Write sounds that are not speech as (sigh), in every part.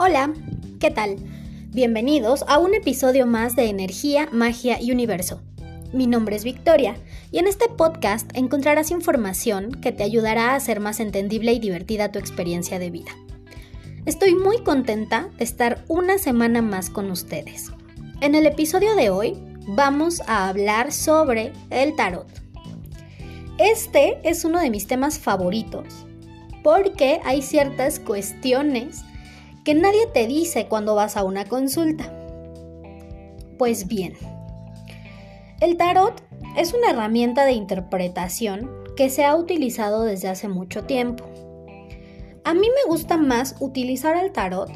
Hola, ¿qué tal? Bienvenidos a un episodio más de Energía, Magia y Universo. Mi nombre es Victoria y en este podcast encontrarás información que te ayudará a hacer más entendible y divertida tu experiencia de vida. Estoy muy contenta de estar una semana más con ustedes. En el episodio de hoy vamos a hablar sobre el tarot. Este es uno de mis temas favoritos porque hay ciertas cuestiones que nadie te dice cuando vas a una consulta. Pues bien, el tarot es una herramienta de interpretación que se ha utilizado desde hace mucho tiempo. A mí me gusta más utilizar el tarot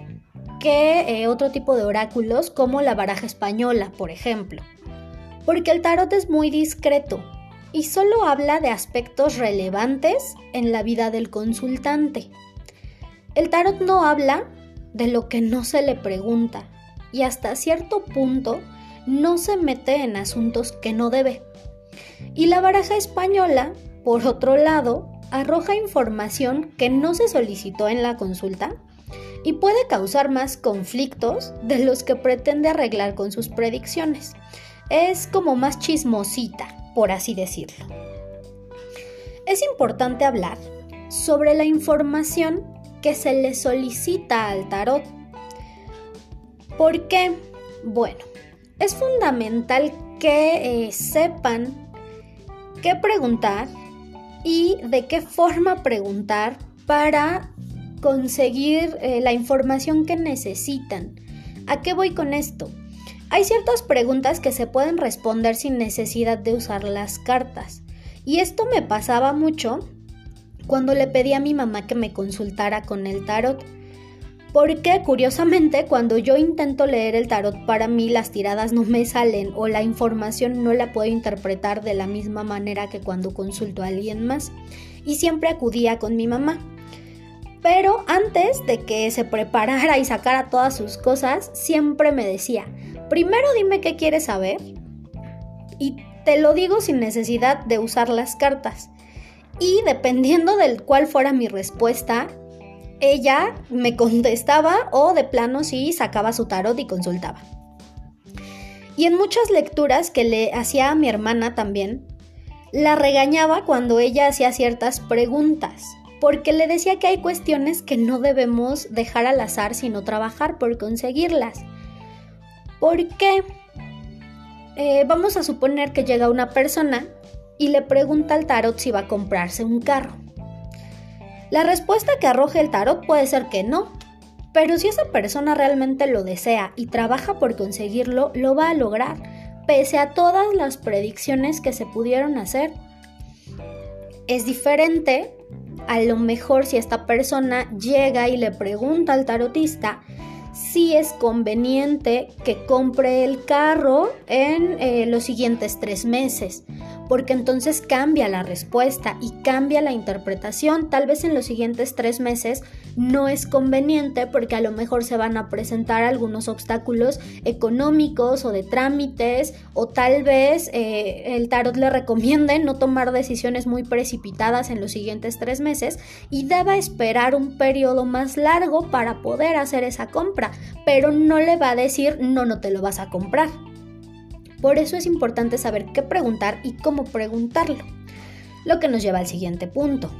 que eh, otro tipo de oráculos como la baraja española, por ejemplo, porque el tarot es muy discreto y solo habla de aspectos relevantes en la vida del consultante. El tarot no habla de lo que no se le pregunta y hasta cierto punto no se mete en asuntos que no debe. Y la baraja española, por otro lado, arroja información que no se solicitó en la consulta y puede causar más conflictos de los que pretende arreglar con sus predicciones. Es como más chismosita, por así decirlo. Es importante hablar sobre la información que se le solicita al tarot. ¿Por qué? Bueno, es fundamental que eh, sepan qué preguntar y de qué forma preguntar para conseguir eh, la información que necesitan. ¿A qué voy con esto? Hay ciertas preguntas que se pueden responder sin necesidad de usar las cartas. Y esto me pasaba mucho cuando le pedí a mi mamá que me consultara con el tarot. Porque curiosamente cuando yo intento leer el tarot para mí las tiradas no me salen o la información no la puedo interpretar de la misma manera que cuando consulto a alguien más. Y siempre acudía con mi mamá. Pero antes de que se preparara y sacara todas sus cosas, siempre me decía, primero dime qué quieres saber y te lo digo sin necesidad de usar las cartas y dependiendo del cuál fuera mi respuesta, ella me contestaba o de plano sí sacaba su tarot y consultaba. Y en muchas lecturas que le hacía a mi hermana también, la regañaba cuando ella hacía ciertas preguntas, porque le decía que hay cuestiones que no debemos dejar al azar, sino trabajar por conseguirlas. ¿Por qué? Eh, vamos a suponer que llega una persona y le pregunta al tarot si va a comprarse un carro. La respuesta que arroje el tarot puede ser que no, pero si esa persona realmente lo desea y trabaja por conseguirlo, lo va a lograr, pese a todas las predicciones que se pudieron hacer. Es diferente, a lo mejor si esta persona llega y le pregunta al tarotista si es conveniente que compre el carro en eh, los siguientes tres meses porque entonces cambia la respuesta y cambia la interpretación. Tal vez en los siguientes tres meses no es conveniente porque a lo mejor se van a presentar algunos obstáculos económicos o de trámites o tal vez eh, el tarot le recomiende no tomar decisiones muy precipitadas en los siguientes tres meses y deba esperar un periodo más largo para poder hacer esa compra, pero no le va a decir no, no te lo vas a comprar. Por eso es importante saber qué preguntar y cómo preguntarlo. Lo que nos lleva al siguiente punto.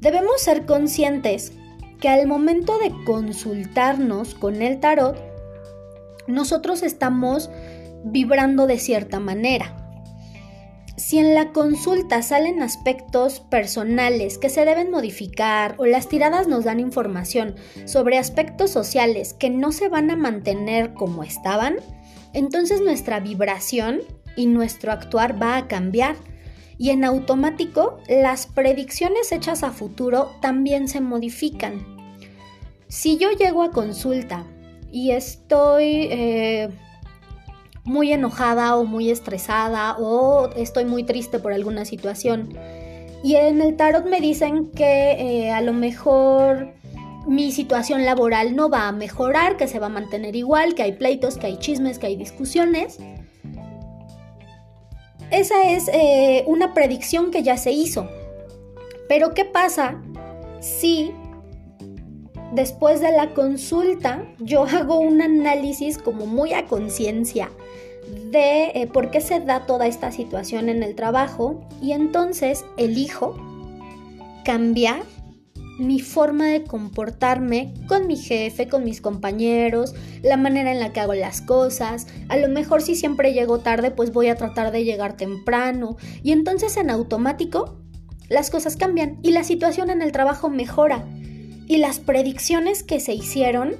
Debemos ser conscientes que al momento de consultarnos con el tarot, nosotros estamos vibrando de cierta manera. Si en la consulta salen aspectos personales que se deben modificar o las tiradas nos dan información sobre aspectos sociales que no se van a mantener como estaban, entonces nuestra vibración y nuestro actuar va a cambiar. Y en automático, las predicciones hechas a futuro también se modifican. Si yo llego a consulta y estoy eh, muy enojada o muy estresada o estoy muy triste por alguna situación, y en el tarot me dicen que eh, a lo mejor mi situación laboral no va a mejorar, que se va a mantener igual, que hay pleitos, que hay chismes, que hay discusiones. Esa es eh, una predicción que ya se hizo. Pero ¿qué pasa si después de la consulta, yo (laughs) hago un análisis como muy a conciencia de eh, por qué se da toda esta situación en el trabajo y entonces elijo cambiar mi forma de comportarme con mi jefe, con mis compañeros, la manera en la que hago las cosas. A lo mejor si siempre llego tarde, pues voy a tratar de llegar temprano. Y entonces en automático las cosas cambian y la situación en el trabajo mejora. Y las predicciones que se hicieron,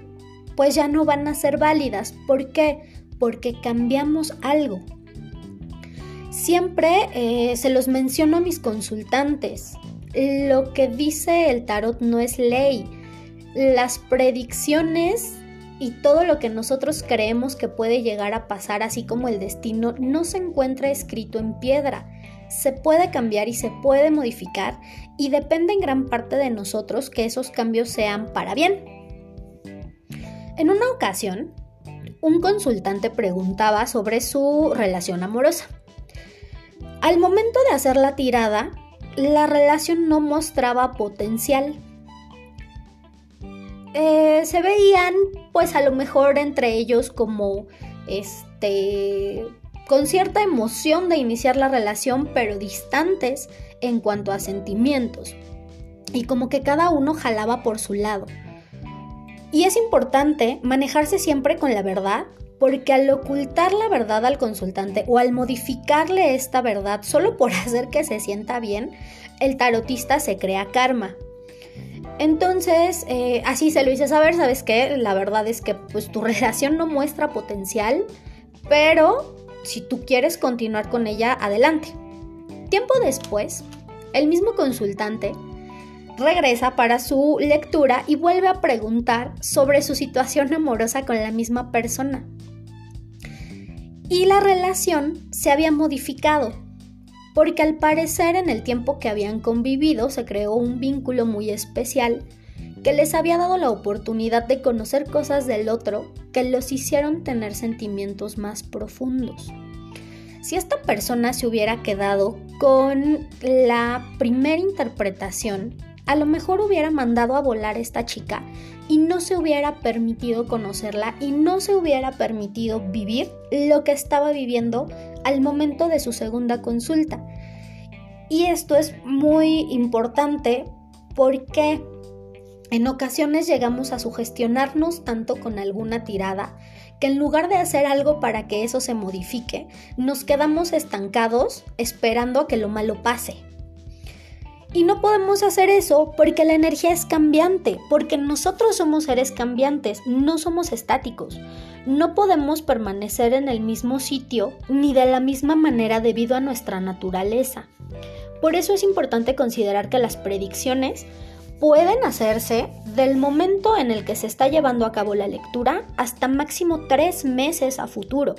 pues ya no van a ser válidas. ¿Por qué? Porque cambiamos algo. Siempre eh, se los menciono a mis consultantes lo que dice el tarot no es ley. Las predicciones y todo lo que nosotros creemos que puede llegar a pasar, así como el destino, no se encuentra escrito en piedra. Se puede cambiar y se puede modificar y depende en gran parte de nosotros que esos cambios sean para bien. En una ocasión, un consultante preguntaba sobre su relación amorosa. Al momento de hacer la tirada, la relación no mostraba potencial. Eh, se veían, pues a lo mejor entre ellos como, este, con cierta emoción de iniciar la relación, pero distantes en cuanto a sentimientos. Y como que cada uno jalaba por su lado. Y es importante manejarse siempre con la verdad porque al ocultar la verdad al consultante o al modificarle esta verdad solo por (laughs) hacer que se sienta bien, el tarotista se crea karma. Entonces, eh, así se lo hice saber, ¿sabes qué? La verdad es que pues tu (laughs) relación no muestra potencial, pero si tú quieres continuar con ella, adelante. Tiempo después, el mismo consultante regresa para su lectura y vuelve a preguntar sobre su situación amorosa con la misma persona y la relación se había modificado, porque al parecer en el tiempo que habían convivido se creó un vínculo muy especial que les había dado la oportunidad de conocer cosas del otro que los hicieron tener sentimientos más profundos. Si esta persona se hubiera quedado con la primera interpretación, a lo mejor hubiera mandado a volar a esta chica y no se hubiera permitido conocerla y no se hubiera permitido vivir lo que estaba viviendo al momento de su segunda consulta. Y esto es muy importante porque en ocasiones llegamos a sugestionarnos tanto con alguna tirada que en lugar de hacer algo para que eso se modifique, nos quedamos estancados esperando a que lo malo pase. Y no podemos hacer eso porque la energía es cambiante, porque nosotros somos seres cambiantes, no somos estáticos. No podemos permanecer en el mismo sitio ni de la misma manera debido a nuestra naturaleza. Por eso es importante considerar que las predicciones pueden hacerse del momento en el que se está llevando a cabo la lectura hasta máximo tres meses a futuro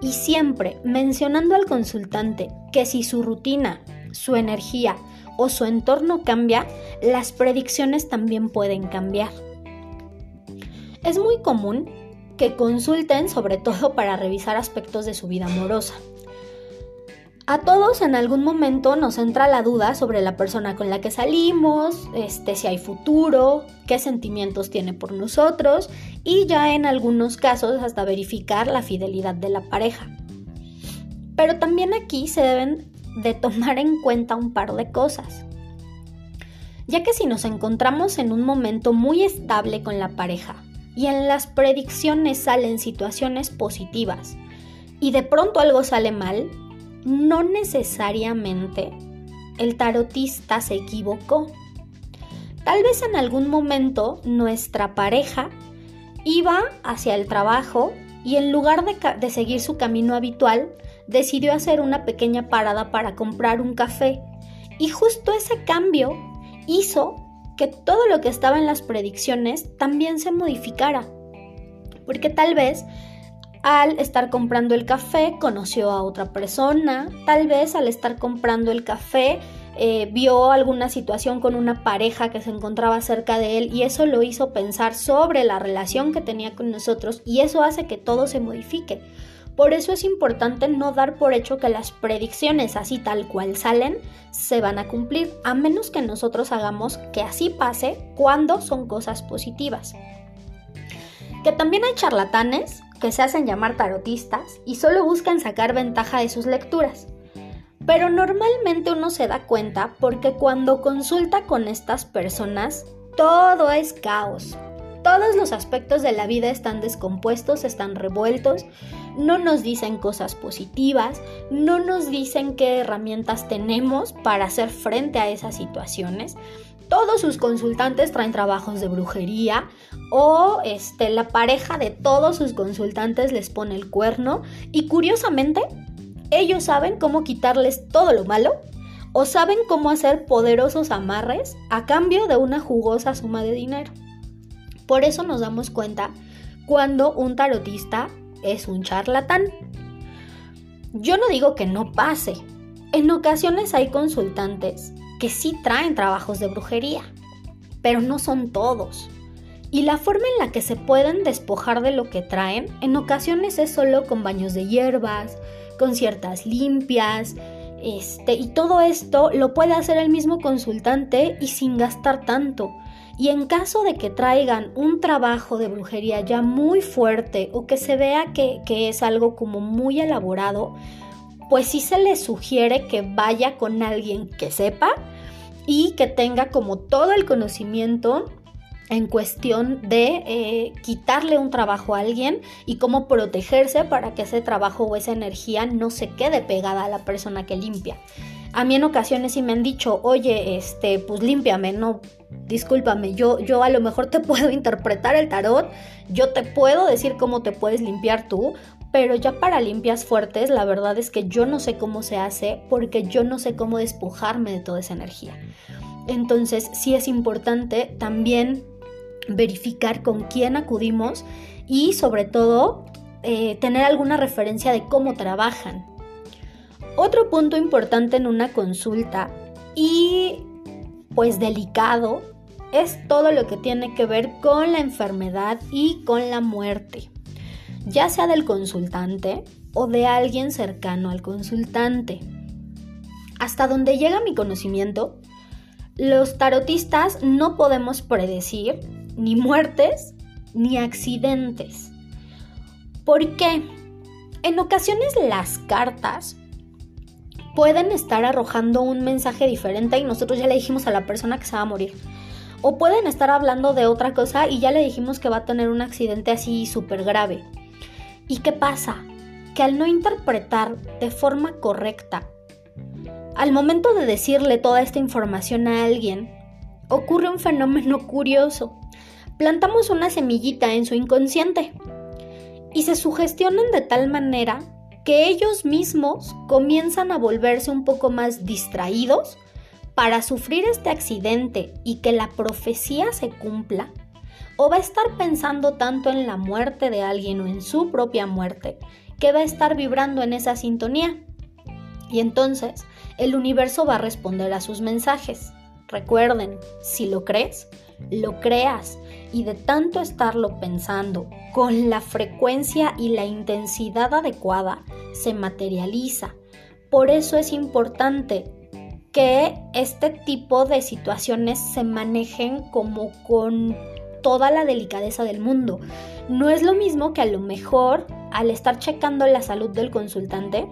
y siempre mencionando al consultante que si su rutina, su energía, o su entorno cambia, las predicciones también pueden cambiar. Es muy común que consulten sobre todo para revisar aspectos de su vida amorosa. A todos en algún momento nos entra la duda sobre la persona con la que salimos, este, si hay futuro, qué sentimientos tiene por nosotros y ya en algunos casos hasta verificar la fidelidad de la pareja. Pero también aquí se deben de tomar en cuenta un par de cosas. Ya que si nos encontramos en un momento muy estable con la pareja y en las predicciones salen situaciones positivas y de pronto algo sale mal, no necesariamente el tarotista se equivocó. Tal vez en algún momento nuestra pareja iba hacia el trabajo y en lugar de, seguir su camino habitual, decidió hacer una pequeña parada para comprar un café. Y justo ese cambio hizo que todo lo que estaba en las predicciones también se modificara. Porque tal vez al estar comprando el café conoció a otra persona, tal vez al estar comprando el café eh, vio alguna situación con una pareja que se encontraba cerca de él y eso lo hizo pensar sobre la relación que tenía con nosotros y eso hace que todo se modifique Por eso es importante no dar por hecho que las predicciones así tal cual salen se van a cumplir, a menos que nosotros hagamos que así pase cuando son cosas positivas. Que también hay charlatanes que se hacen llamar tarotistas y solo buscan sacar ventaja de sus lecturas. Pero normalmente uno se da cuenta porque cuando consulta con estas personas, todo es caos, todos los aspectos de la vida están descompuestos, están revueltos, no nos dicen cosas positivas, no nos dicen qué herramientas tenemos para hacer frente a esas situaciones. Todos sus consultantes traen trabajos de brujería o este, la pareja de todos sus consultantes les pone el cuerno y curiosamente ellos saben cómo quitarles todo lo malo o saben cómo hacer poderosos amarres a cambio de una jugosa suma de dinero. Por eso nos damos cuenta cuando un tarotista es un charlatán. Yo no digo que no pase. En ocasiones hay consultantes que sí traen trabajos de brujería, pero no son todos. Y la forma en la que se pueden despojar de lo que traen en ocasiones es solo con baños de hierbas, con ciertas limpias, este, y todo esto lo puede hacer el mismo consultante y sin gastar tanto. Y en caso de que traigan un trabajo de brujería ya muy fuerte o que se vea que, es algo como muy elaborado, pues sí se les sugiere que vaya con alguien que sepa y que tenga como todo el conocimiento en cuestión de eh, quitarle un trabajo a alguien y cómo protegerse para que ese trabajo o esa energía no se quede pegada a la persona que limpia. A mí en ocasiones sí me han dicho, oye, este, pues límpiame, no, discúlpame, yo, yo a lo mejor te (laughs) puedo interpretar el tarot, yo te puedo decir cómo te puedes limpiar tú, pero ya para limpias fuertes, la verdad es que yo no sé cómo se hace porque yo no sé cómo despojarme de toda esa energía. Entonces sí es importante también verificar con quién acudimos y sobre todo eh, tener alguna referencia de cómo trabajan. Otro punto importante en una consulta y pues delicado es todo lo que tiene que ver con la enfermedad y con la muerte, ya sea del consultante o de alguien cercano al consultante. Hasta donde llega mi conocimiento, los tarotistas no podemos predecir ni muertes ni accidentes. ¿Por qué? En ocasiones las cartas pueden estar arrojando un mensaje diferente y nosotros ya le dijimos a la persona que se va a morir. O pueden estar hablando de otra cosa y ya le dijimos que va a tener un accidente así súper grave. ¿Y qué pasa? Que al no interpretar de forma correcta, al momento de decirle toda esta información a alguien, ocurre un fenómeno curioso. Plantamos una semillita en su inconsciente y se sugestionan de tal manera que ellos mismos comienzan a volverse un poco más distraídos para sufrir este accidente y que la profecía se cumpla, o va a estar pensando tanto en la muerte de alguien o en su propia muerte, que va a estar vibrando en esa sintonía. Y entonces el universo va a responder a sus mensajes. Recuerden, si lo crees, lo creas y de tanto estarlo pensando con la frecuencia y la intensidad adecuada, se materializa. Por eso es importante que este tipo de situaciones se manejen como con toda la delicadeza del mundo. No es lo mismo que a lo mejor al estar checando la salud del consultante,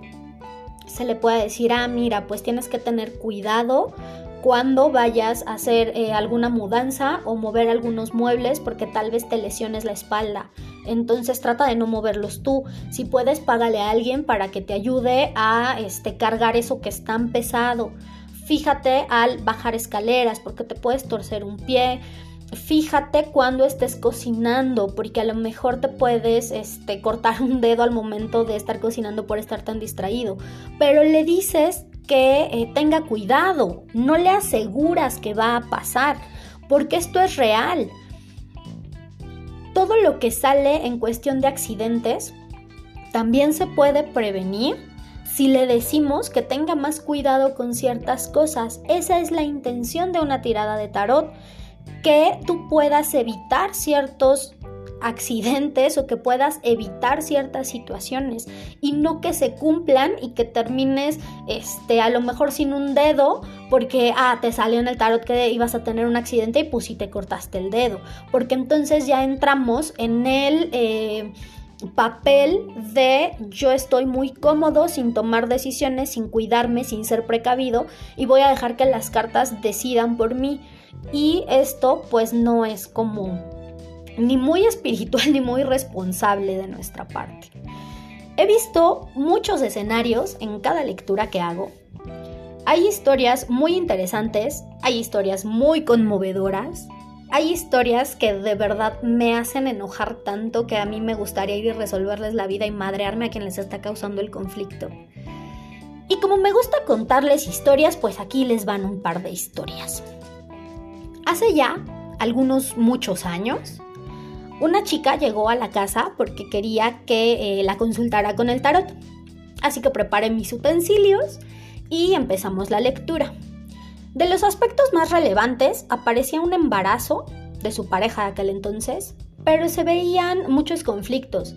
se le pueda decir, ah, mira, pues tienes que tener cuidado cuando vayas a hacer eh, alguna mudanza o mover algunos muebles porque tal vez te lesiones la espalda. Entonces trata de no moverlos tú. Si puedes, págale a alguien para que te ayude a este, cargar eso que es tan pesado. Fíjate al bajar escaleras porque te puedes torcer un pie. Fíjate cuando estés cocinando, porque a lo mejor te puedes este, cortar un dedo al momento de estar cocinando por estar tan distraído. Pero le dices que eh, tenga cuidado, no le aseguras que va a pasar, porque esto es real. Todo lo que sale en cuestión de accidentes también se puede prevenir si le decimos que tenga más cuidado con ciertas cosas. Esa es la intención de una tirada de tarot, que tú puedas evitar ciertos accidentes o que puedas evitar ciertas situaciones y no que se cumplan y que termines este a lo mejor sin un dedo porque ah te salió en el tarot que ibas a tener un accidente y pues sí te cortaste el dedo porque entonces ya entramos en el eh, papel de yo estoy muy cómodo sin tomar decisiones, sin cuidarme, sin ser precavido y voy a dejar que las cartas decidan por mí. Y esto pues no es como ni muy espiritual (laughs) ni muy responsable de nuestra parte. He visto muchos escenarios en cada lectura que hago. Hay historias muy interesantes, hay historias muy conmovedoras, hay historias que de verdad me hacen enojar tanto que a mí me gustaría ir y resolverles la vida y madrearme a quien les está causando el conflicto. Y como me gusta contarles historias, pues aquí les van un par de historias. Hace ya algunos muchos años, una chica llegó a la casa porque quería que eh, la consultara con el tarot. Así que preparé mis utensilios y empezamos la lectura. De los aspectos más relevantes aparecía un embarazo de su pareja de aquel entonces, pero se veían muchos conflictos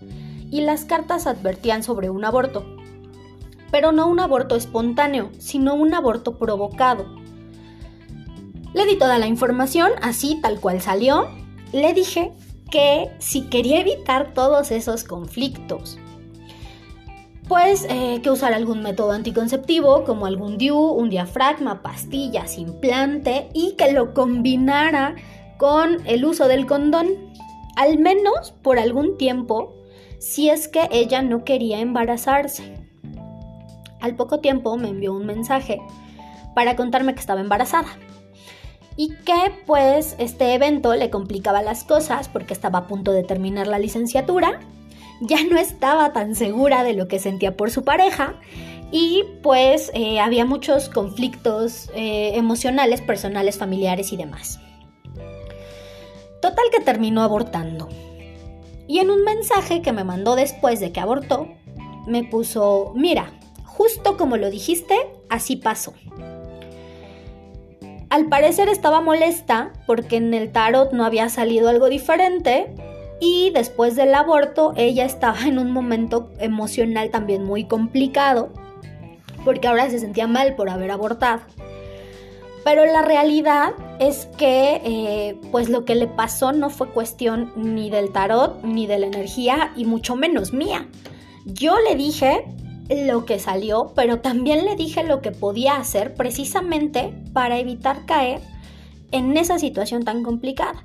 y las cartas advertían sobre un aborto. Pero no un aborto espontáneo, sino un aborto provocado. Le di toda la información, así tal cual salió. Le dije que si quería evitar todos esos conflictos, pues que usar algún método anticonceptivo como algún DIU, un diafragma, pastillas, implante y que lo combinara con el uso del condón, al menos por algún tiempo, si es que ella no quería embarazarse. Al poco tiempo me envió un mensaje para contarme que estaba embarazada y que pues este evento le complicaba las cosas porque estaba a punto de terminar la licenciatura ya no estaba tan segura de lo que sentía por su pareja y pues eh, había muchos conflictos eh, emocionales, personales, familiares y demás. Total que terminó abortando. Y en un mensaje que me mandó después de que abortó, me puso, mira, justo como lo dijiste, así pasó. Al parecer estaba molesta porque en el tarot no había salido algo diferente y después del aborto ella estaba en un momento emocional también muy complicado porque ahora se sentía mal por haber abortado. Pero la realidad es que eh, pues lo que le pasó no fue cuestión ni del tarot ni de la energía y mucho menos mía. Yo le dije lo que salió, pero también le dije lo que podía hacer precisamente para evitar caer en esa situación tan complicada.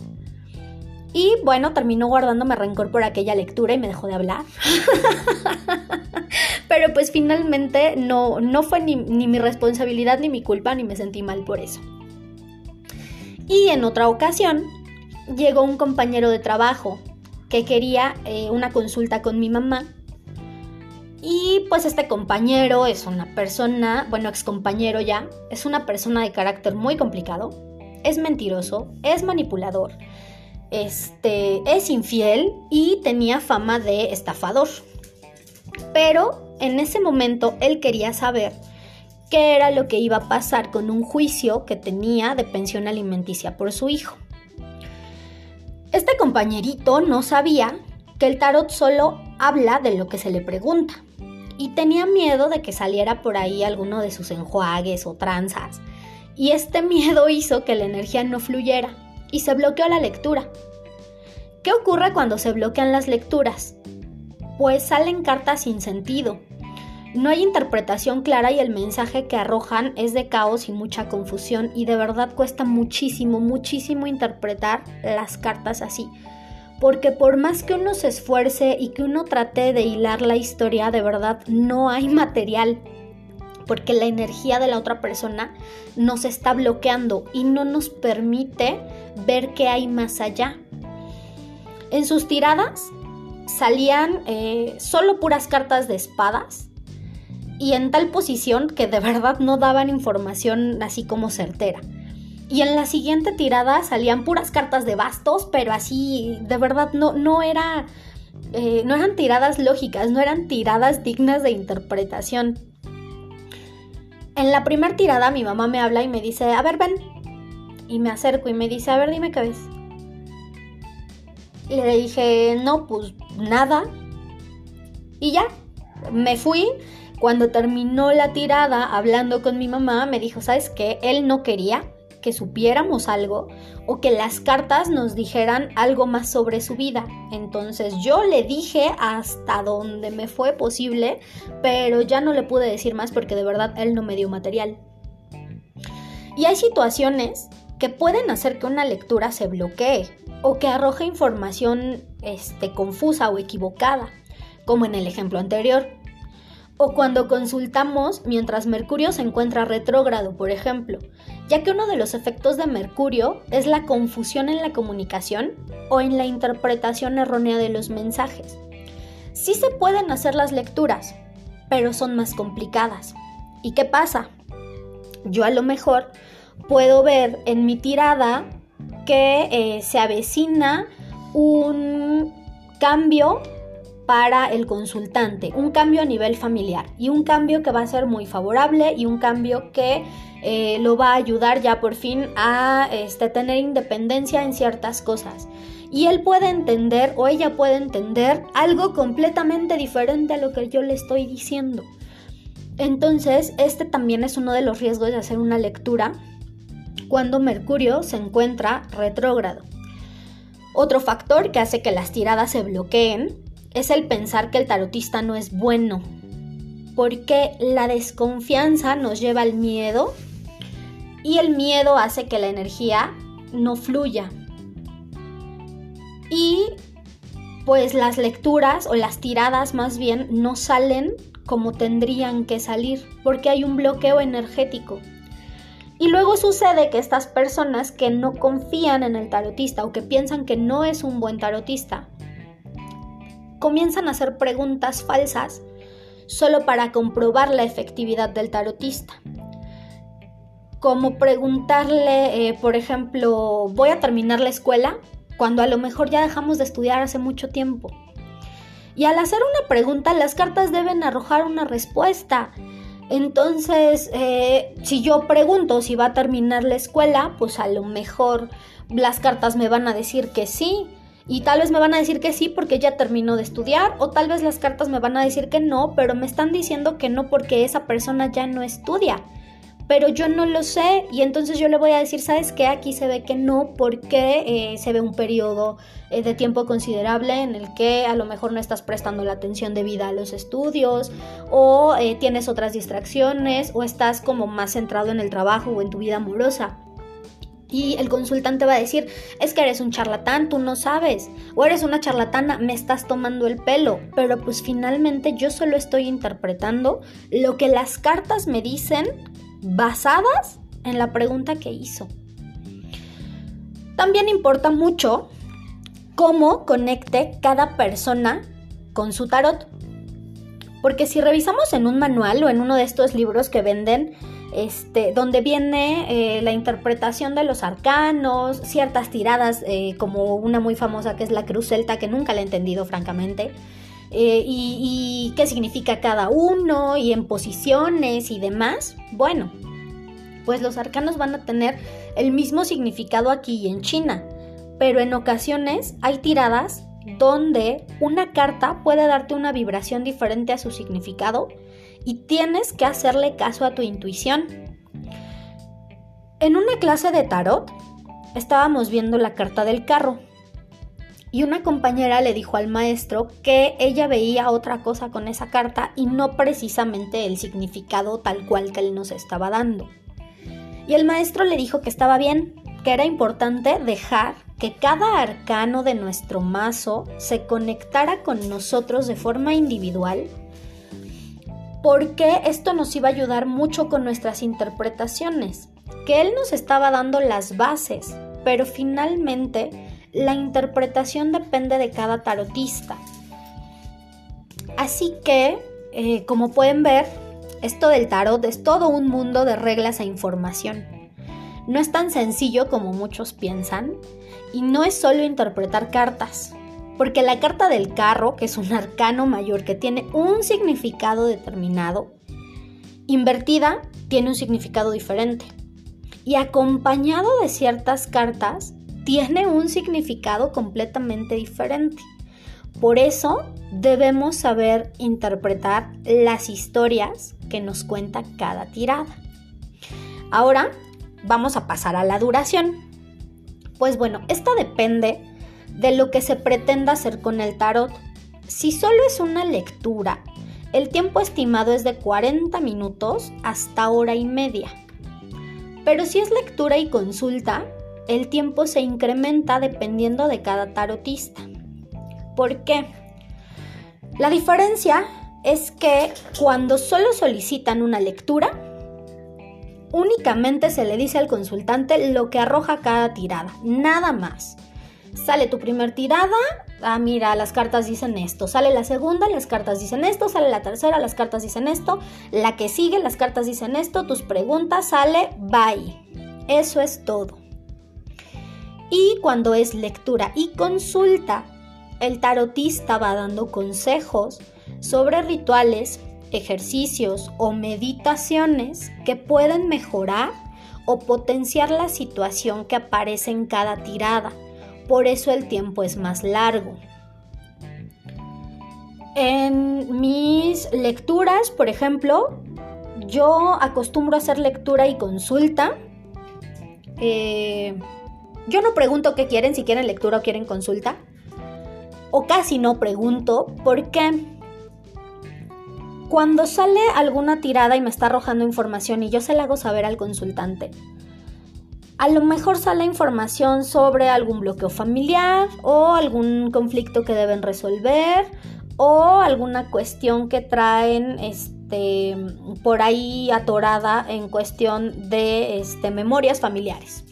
Y bueno, terminó guardándome rencor por aquella lectura y me dejó de hablar. (laughs) Pero pues finalmente no, no fue ni, mi responsabilidad ni mi culpa, ni me sentí mal por eso. Y en otra ocasión llegó un compañero de trabajo que quería eh, una consulta con mi mamá. Y pues este compañero es una persona, bueno, ex compañero ya, es una persona de carácter muy complicado, es mentiroso, es manipulador este, es infiel y tenía fama de estafador. Pero en ese momento él quería saber qué era lo que iba a pasar con un juicio que tenía de pensión alimenticia por su hijo. Este compañerito no sabía que el tarot solo habla de lo que se le pregunta y tenía miedo de que saliera por ahí alguno de sus enjuagues o tranzas. Y este miedo hizo que la energía no fluyera y se bloqueó la lectura. ¿Qué ocurre cuando se bloquean las lecturas? Pues salen cartas sin sentido. No hay interpretación clara y el mensaje que arrojan es de caos y mucha confusión y de verdad cuesta muchísimo, muchísimo interpretar las cartas así. Porque por más que uno se esfuerce y que uno trate de hilar la historia, de verdad no hay material porque la energía de la otra persona nos está bloqueando y no nos permite ver qué hay más allá. En sus tiradas salían eh, solo puras cartas de espadas y en tal posición que de verdad no daban información así como certera. Y en la siguiente tirada salían puras cartas de bastos, pero así de verdad no, no era... Eh, no eran tiradas lógicas, no eran tiradas dignas de interpretación. En la primera tirada mi mamá me habla y me dice, a ver, ven. Y me acerco y me dice, a ver, dime qué ves. Y le dije, no, pues nada. Y ya, me fui. Cuando terminó la tirada, hablando con mi mamá, me dijo, ¿sabes qué? Él no quería que supiéramos algo o que las cartas nos dijeran algo más sobre su vida. Entonces yo le dije hasta donde me fue posible, pero ya no le pude decir más porque de verdad él no me dio material. Y hay situaciones que pueden hacer que una lectura se bloquee o que arroje información este, confusa o equivocada, como en el ejemplo anterior. O cuando consultamos mientras Mercurio se encuentra retrógrado, por ejemplo, ya que uno de los efectos de Mercurio es la confusión en la comunicación o en la interpretación errónea de los mensajes. Sí se pueden hacer las lecturas, pero son más complicadas. ¿Y qué pasa? Yo a lo mejor puedo ver en mi tirada que eh, se avecina un cambio para el consultante, un cambio a nivel familiar y un cambio que va a ser muy favorable y un cambio que eh, lo va a ayudar ya por fin a este, tener independencia en ciertas cosas. Y él puede entender o ella puede entender algo completamente diferente a lo que yo le estoy diciendo. Entonces, este también es uno de los riesgos de hacer una lectura cuando Mercurio se encuentra retrógrado. Otro factor que hace que las tiradas se bloqueen es el pensar que el tarotista no es bueno, porque la desconfianza nos lleva al miedo y el miedo hace que la energía no fluya. Y pues las lecturas o las tiradas más bien no salen como tendrían que salir, porque hay un bloqueo energético. Y luego sucede que estas personas que no confían en el tarotista o que piensan que no es un buen tarotista, comienzan a hacer preguntas falsas solo para comprobar la efectividad del tarotista. Como preguntarle, eh, por ejemplo, voy a terminar la escuela cuando a lo mejor ya dejamos de estudiar hace mucho tiempo. Y al hacer una pregunta, las cartas deben arrojar una respuesta. Entonces, eh, si yo pregunto si va a terminar la escuela, pues a lo mejor las cartas me van a decir que sí. Y tal vez me van a decir que sí porque ya terminó de estudiar o tal vez las cartas me van a decir que no, pero me están diciendo que no porque esa persona ya no estudia. Pero yo no lo sé y entonces yo le voy a decir, ¿sabes qué? Aquí se ve que no porque eh, se ve un periodo eh, de tiempo considerable en el que a lo mejor no estás prestando la atención debida a los estudios o eh, tienes otras distracciones o estás como más centrado en el trabajo o en tu vida amorosa. Y el consultante va a decir, es que eres un charlatán, tú no sabes. O eres una charlatana, me estás tomando el pelo. Pero pues finalmente yo solo estoy interpretando lo que las cartas me dicen basadas en la pregunta que hizo. También importa mucho cómo conecte cada persona con su tarot. Porque si revisamos en un manual o en uno de estos libros que venden, este, donde viene eh, la interpretación de los arcanos, ciertas tiradas, eh, como una muy famosa que es la Cruz Celta, que nunca la he entendido francamente, eh, y, y qué significa cada uno, y en posiciones y demás. Bueno, pues los arcanos van a tener el mismo significado aquí y en China, pero en ocasiones hay tiradas donde una carta puede darte una vibración diferente a su significado y tienes que hacerle caso a tu intuición. En una clase de tarot estábamos viendo la carta del carro y una compañera le dijo al maestro que ella veía otra cosa con esa carta y no precisamente el significado tal cual que él nos estaba dando. Y el maestro le dijo que estaba bien, que era importante dejar que cada arcano de nuestro mazo se conectara con nosotros de forma individual porque esto nos iba a ayudar mucho con nuestras interpretaciones, que él nos estaba dando las bases, pero finalmente la interpretación depende de cada tarotista. Así que, eh, como pueden ver, esto del tarot es todo un mundo de reglas e información. No es tan sencillo como muchos piensan y no es solo interpretar cartas. Porque la carta del carro, que es un arcano mayor que tiene un significado determinado, invertida tiene un significado diferente. Y acompañado de ciertas cartas, tiene un significado completamente diferente. Por eso debemos saber interpretar las historias que nos cuenta cada tirada. Ahora vamos a pasar a la duración. Pues bueno, esta depende de lo que se pretenda hacer con el tarot. Si solo es una lectura, el tiempo estimado es de 40 minutos hasta hora y media. Pero si es lectura y consulta, el tiempo se incrementa dependiendo de cada tarotista. ¿Por qué? La diferencia es que cuando solo solicitan una lectura, únicamente se le dice al consultante lo que arroja cada tirada, nada más. Sale tu primer tirada, ah, mira, las cartas dicen esto. Sale la segunda, las cartas dicen esto. Sale la tercera, las cartas dicen esto. La que sigue, las cartas dicen esto. Tus preguntas, sale, bye. Eso es todo. Y cuando es lectura y consulta, el tarotista va dando consejos sobre rituales, ejercicios o meditaciones que pueden mejorar o potenciar la situación que aparece en cada tirada. Por eso el tiempo es más largo. En mis lecturas, por ejemplo, yo acostumbro a hacer lectura y consulta. Eh, yo no pregunto qué quieren, si quieren lectura o quieren consulta. O casi no pregunto, porque cuando sale alguna tirada y me está arrojando información y yo se la hago saber al consultante, a lo mejor sale información sobre algún bloqueo familiar o algún conflicto que deben resolver o alguna cuestión que traen este, por ahí atorada en cuestión de este, memorias familiares.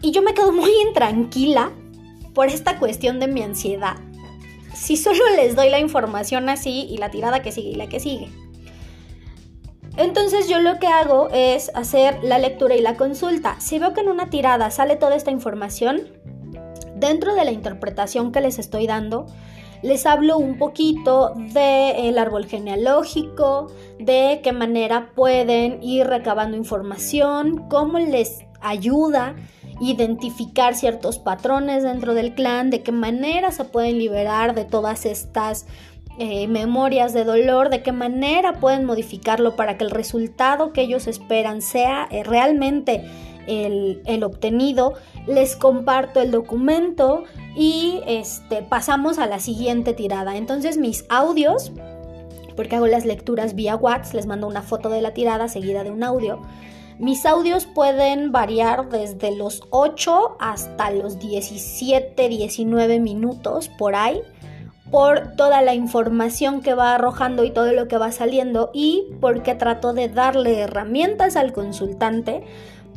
Y yo me quedo muy intranquila por esta cuestión de mi ansiedad. Si solo les doy la información así y la tirada que sigue y la que sigue. Entonces yo lo que hago es hacer la lectura y la consulta. Si veo que en una tirada sale toda esta información, dentro de la interpretación que les estoy dando, les hablo un poquito del árbol genealógico, de qué manera pueden ir recabando información, cómo les ayuda identificar ciertos patrones dentro del clan, de qué manera se pueden liberar de todas estas eh, memorias de dolor, de qué manera pueden modificarlo para que el resultado que ellos esperan sea eh, realmente el, el, obtenido. Les comparto el documento y este, pasamos a la siguiente tirada. Entonces mis audios, porque hago las lecturas vía WhatsApp, les mando una foto de la tirada seguida de un audio mis audios pueden variar desde los 8 hasta los 17, 19 minutos por ahí, por toda la información que va arrojando y todo lo que va saliendo y porque trato de darle herramientas al consultante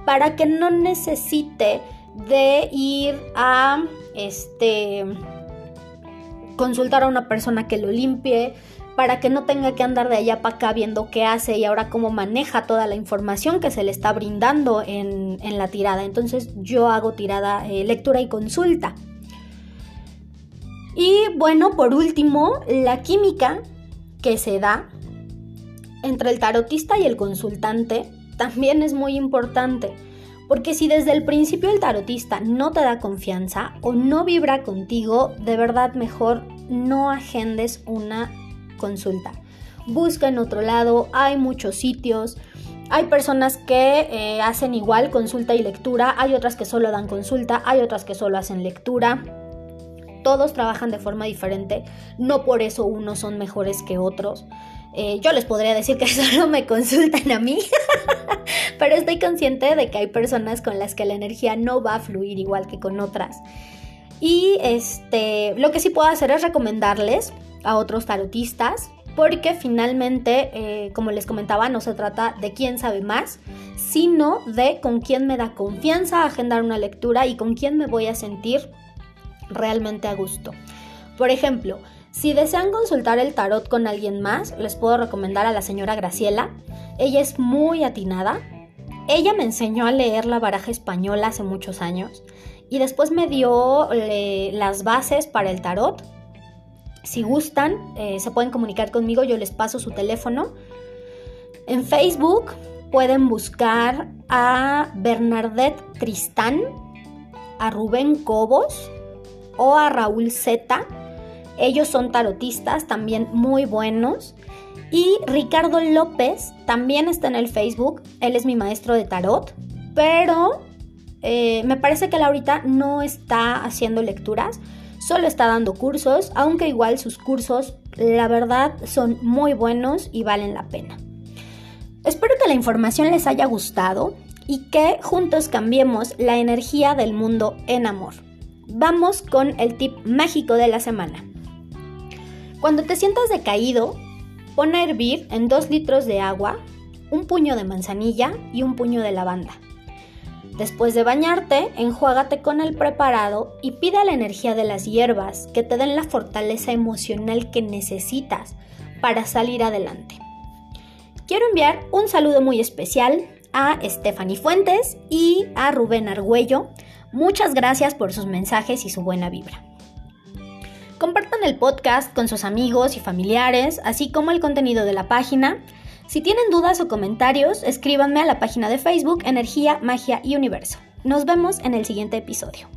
para que no necesite de ir a este consultar a una persona que lo limpie, para que no tenga que andar de allá para acá viendo qué hace y ahora cómo maneja toda la información que se le está brindando en, la tirada. Entonces yo hago tirada, eh, lectura y consulta. Y bueno, por último, la química que se da entre el tarotista y el consultante también es muy importante. Porque si desde el principio el tarotista no te da confianza o no vibra contigo, de verdad mejor no agendes una consulta. Busca en otro lado, hay muchos sitios. Hay personas que eh, hacen igual consulta y lectura, hay otras que solo dan consulta, hay otras que solo hacen lectura. Todos trabajan de forma diferente, no por eso unos son mejores que otros. Eh, yo les podría decir que (laughs) solo me consultan a mí, (laughs) pero estoy consciente de que hay personas con las que la energía no va a fluir igual que con otras. Y este, lo que sí puedo hacer es recomendarles a otros tarotistas, porque finalmente, eh, como les comentaba, no se trata de quién sabe más, sino de con quién me da confianza agendar una lectura y con quién me voy a sentir realmente a gusto. Por ejemplo, si desean consultar el tarot con alguien más, les puedo recomendar a la señora Graciela. Ella es muy atinada. Ella me enseñó a leer la baraja española hace muchos años y después me dio eh, las bases para el tarot si gustan, eh, se pueden comunicar conmigo, yo les paso su teléfono. En Facebook pueden buscar a Bernadette Tristán a Rubén Cobos o a Raúl Z. Ellos son tarotistas también muy buenos. Y Ricardo López también está en el Facebook. Él es mi maestro de tarot. Pero eh, me parece que él no está haciendo lecturas. Solo está dando cursos. Aunque igual sus cursos, la verdad, son muy buenos y valen la pena. Espero que la información les haya gustado y que juntos cambiemos la energía del mundo en amor. Vamos con el tip mágico de la semana. Cuando te sientas decaído, pon a hervir en 2 litros de agua un puño de manzanilla y un puño de lavanda. Después de bañarte, enjuágate con el preparado y pide la energía de las hierbas que te den la fortaleza emocional que necesitas para salir adelante. Quiero enviar un saludo muy especial a Stephanie Fuentes y a Rubén Argüello. Muchas gracias por sus mensajes y su buena vibra. Compartan el podcast con sus amigos y familiares, así como el contenido de la página. Si tienen dudas o comentarios, escríbanme a la página de Facebook Energía, Magia y Universo. Nos vemos en el siguiente episodio.